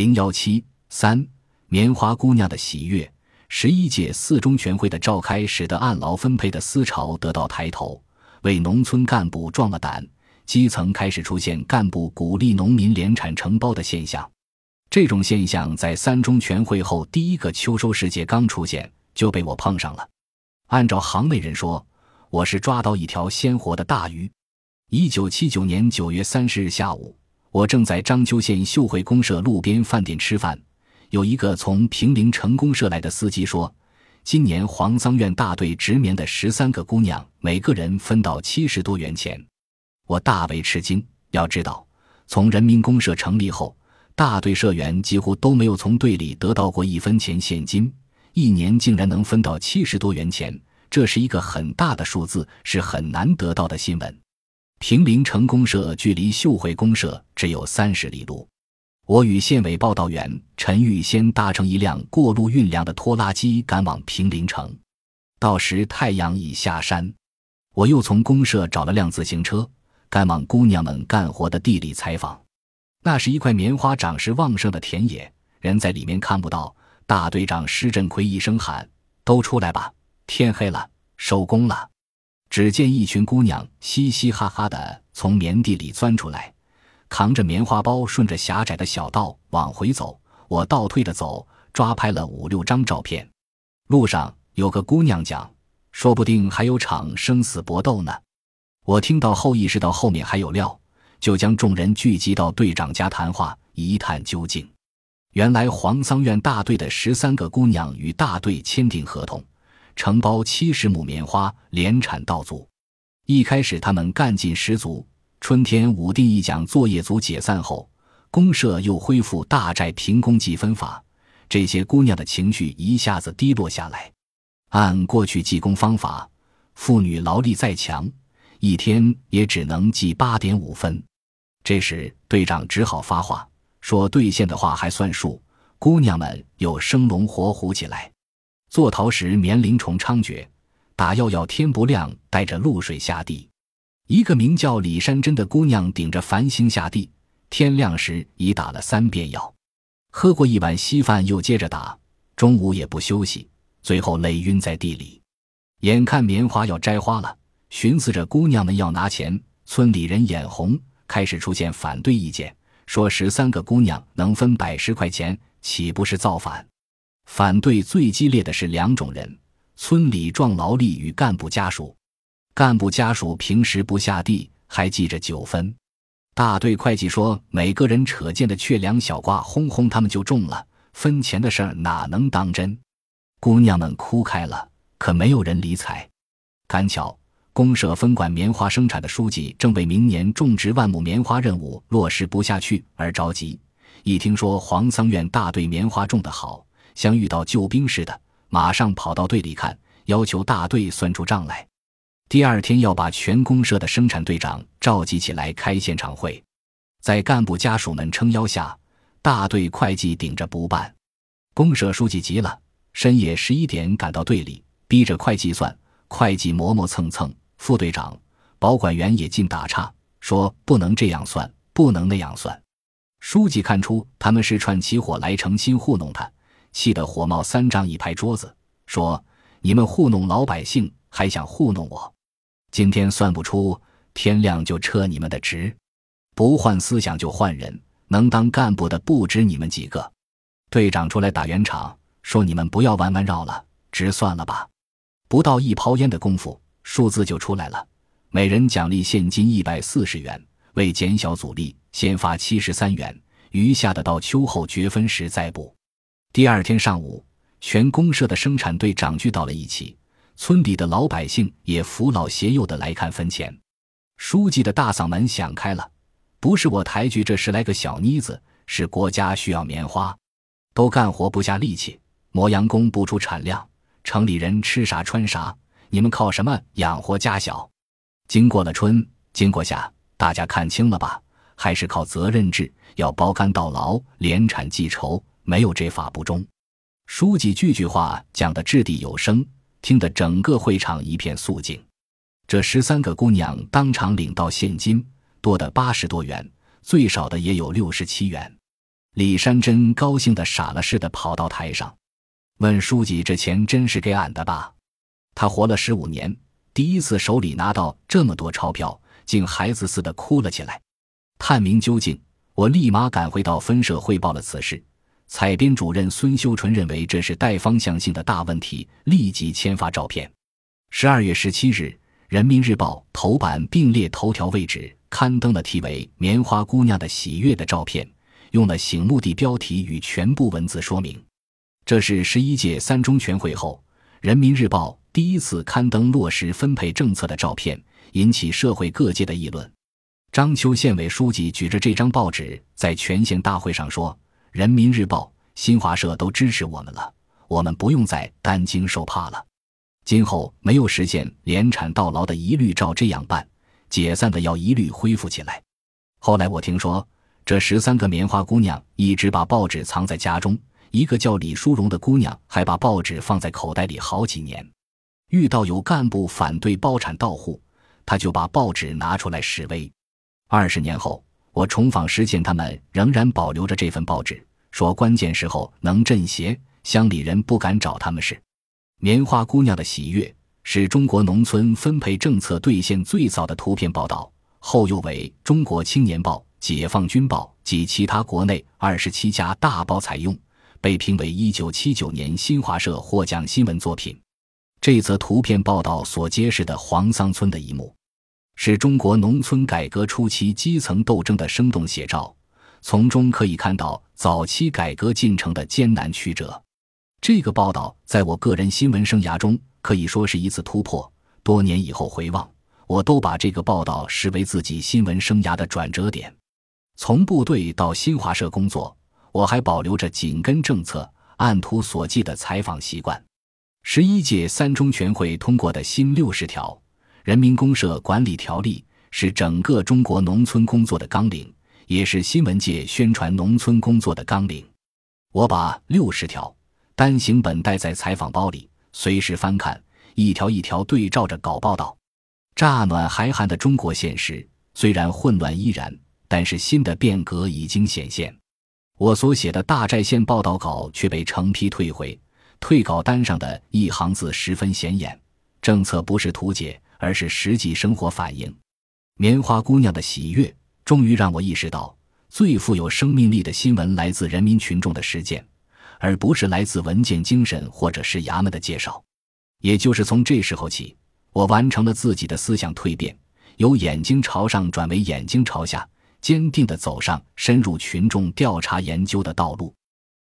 零幺七三棉花姑娘的喜悦。十一届四中全会的召开，使得按劳分配的思潮得到抬头，为农村干部壮了胆。基层开始出现干部鼓励农民联产承包的现象。这种现象在三中全会后第一个秋收时节刚出现，就被我碰上了。按照行内人说，我是抓到一条鲜活的大鱼。一九七九年九月三十日下午，我正在章丘县秀会公社路边饭店吃饭。有一个从平陵成功社来的司机说：“今年黄桑院大队直棉的十三个姑娘，每个人分到七十多元钱。”我大为吃惊。要知道，从人民公社成立后，大队社员几乎都没有从队里得到过一分钱现金，一年竟然能分到七十多元钱，这是一个很大的数字，是很难得到的新闻。平陵城公社距离秀会公社只有三十里路。我与县委报道员陈玉先搭乘一辆过路运粮的拖拉机赶往平陵城，到时太阳已下山。我又从公社找了辆自行车，赶往姑娘们干活的地里采访。那是一块棉花长势旺盛的田野，人在里面看不到。大队长施振奎一声喊：“都出来吧，天黑了，收工了。”只见一群姑娘嘻嘻哈哈的从棉地里钻出来。扛着棉花包，顺着狭窄的小道往回走。我倒退着走，抓拍了五六张照片。路上有个姑娘讲：“说不定还有场生死搏斗呢。”我听到后，意识到后面还有料，就将众人聚集到队长家谈话，一探究竟。原来黄桑院大队的十三个姑娘与大队签订合同，承包七十亩棉花，连产稻足。一开始，他们干劲十足。春天武定一讲作业组解散后，公社又恢复大寨平工计分法，这些姑娘的情绪一下子低落下来。按过去计工方法，妇女劳力再强，一天也只能计八点五分。这时队长只好发话说：“兑现的话还算数。”姑娘们又生龙活虎起来。做陶时棉铃虫猖獗，打药要天不亮带着露水下地。一个名叫李山珍的姑娘顶着繁星下地，天亮时已打了三遍药，喝过一碗稀饭又接着打，中午也不休息，最后累晕在地里。眼看棉花要摘花了，寻思着姑娘们要拿钱，村里人眼红，开始出现反对意见，说十三个姑娘能分百十块钱，岂不是造反？反对最激烈的是两种人：村里壮劳力与干部家属。干部家属平时不下地，还记着九分。大队会计说，每个人扯见的缺粮小瓜，轰轰他们就中了。分钱的事儿哪能当真？姑娘们哭开了，可没有人理睬。赶巧，公社分管棉花生产的书记正为明年种植万亩棉花任务落实不下去而着急。一听说黄桑院大队棉花种得好，像遇到救兵似的，马上跑到队里看，要求大队算出账来。第二天要把全公社的生产队长召集起来开现场会，在干部家属们撑腰下，大队会计顶着不办。公社书记急了，深夜十一点赶到队里，逼着会计算。会计磨磨蹭蹭，副队长、保管员也尽打岔，说不能这样算，不能那样算。书记看出他们是串起火来，诚心糊弄他，气得火冒三丈，一拍桌子说：“你们糊弄老百姓，还想糊弄我？”今天算不出，天亮就撤你们的职，不换思想就换人，能当干部的不止你们几个。队长出来打圆场，说你们不要弯弯绕了，直算了吧。不到一泡烟的功夫，数字就出来了，每人奖励现金一百四十元，为减小阻力，先发七十三元，余下的到秋后决分时再补。第二天上午，全公社的生产队长聚到了一起。村里的老百姓也扶老携幼的来看分钱，书记的大嗓门响开了：“不是我抬举这十来个小妮子，是国家需要棉花，都干活不下力气，磨洋工不出产量，城里人吃啥穿啥，你们靠什么养活家小？经过了春，经过夏，大家看清了吧？还是靠责任制，要包干到牢，连产计酬，没有这法不中。”书记句句话讲得掷地有声。听得整个会场一片肃静，这十三个姑娘当场领到现金，多的八十多元，最少的也有六十七元。李山珍高兴的傻了似的跑到台上，问书记：“这钱真是给俺的吧？”他活了十五年，第一次手里拿到这么多钞票，竟孩子似的哭了起来。探明究竟，我立马赶回到分社汇报了此事。采编主任孙修纯认为这是带方向性的大问题，立即签发照片。十二月十七日，《人民日报》头版并列头条位置刊登了题为“棉花姑娘的喜悦”的照片，用了醒目的标题与全部文字说明。这是十一届三中全会后，《人民日报》第一次刊登落实分配政策的照片，引起社会各界的议论。章丘县委书记举着这张报纸在全县大会上说。人民日报、新华社都支持我们了，我们不用再担惊受怕了。今后没有实现联产到牢的，一律照这样办；解散的要一律恢复起来。后来我听说，这十三个棉花姑娘一直把报纸藏在家中，一个叫李淑荣的姑娘还把报纸放在口袋里好几年。遇到有干部反对包产到户，她就把报纸拿出来示威。二十年后。我重访时见他们仍然保留着这份报纸，说关键时候能镇邪，乡里人不敢找他们是。棉花姑娘的喜悦是中国农村分配政策兑现最早的图片报道，后又为《中国青年报》《解放军报》及其他国内二十七家大报采用，被评为一九七九年新华社获奖新闻作品。这则图片报道所揭示的黄桑村的一幕。是中国农村改革初期基层斗争的生动写照，从中可以看到早期改革进程的艰难曲折。这个报道在我个人新闻生涯中可以说是一次突破。多年以后回望，我都把这个报道视为自己新闻生涯的转折点。从部队到新华社工作，我还保留着紧跟政策、按图索骥的采访习惯。十一届三中全会通过的新六十条。人民公社管理条例是整个中国农村工作的纲领，也是新闻界宣传农村工作的纲领。我把六十条单行本带在采访包里，随时翻看，一条一条对照着搞报道。乍暖还寒的中国现实虽然混乱依然，但是新的变革已经显现。我所写的大寨县报道稿却被成批退回，退稿单上的一行字十分显眼：政策不是图解。而是实际生活反应，棉花姑娘的喜悦，终于让我意识到，最富有生命力的新闻来自人民群众的实践，而不是来自文件精神或者是衙门的介绍。也就是从这时候起，我完成了自己的思想蜕变，由眼睛朝上转为眼睛朝下，坚定地走上深入群众调查研究的道路。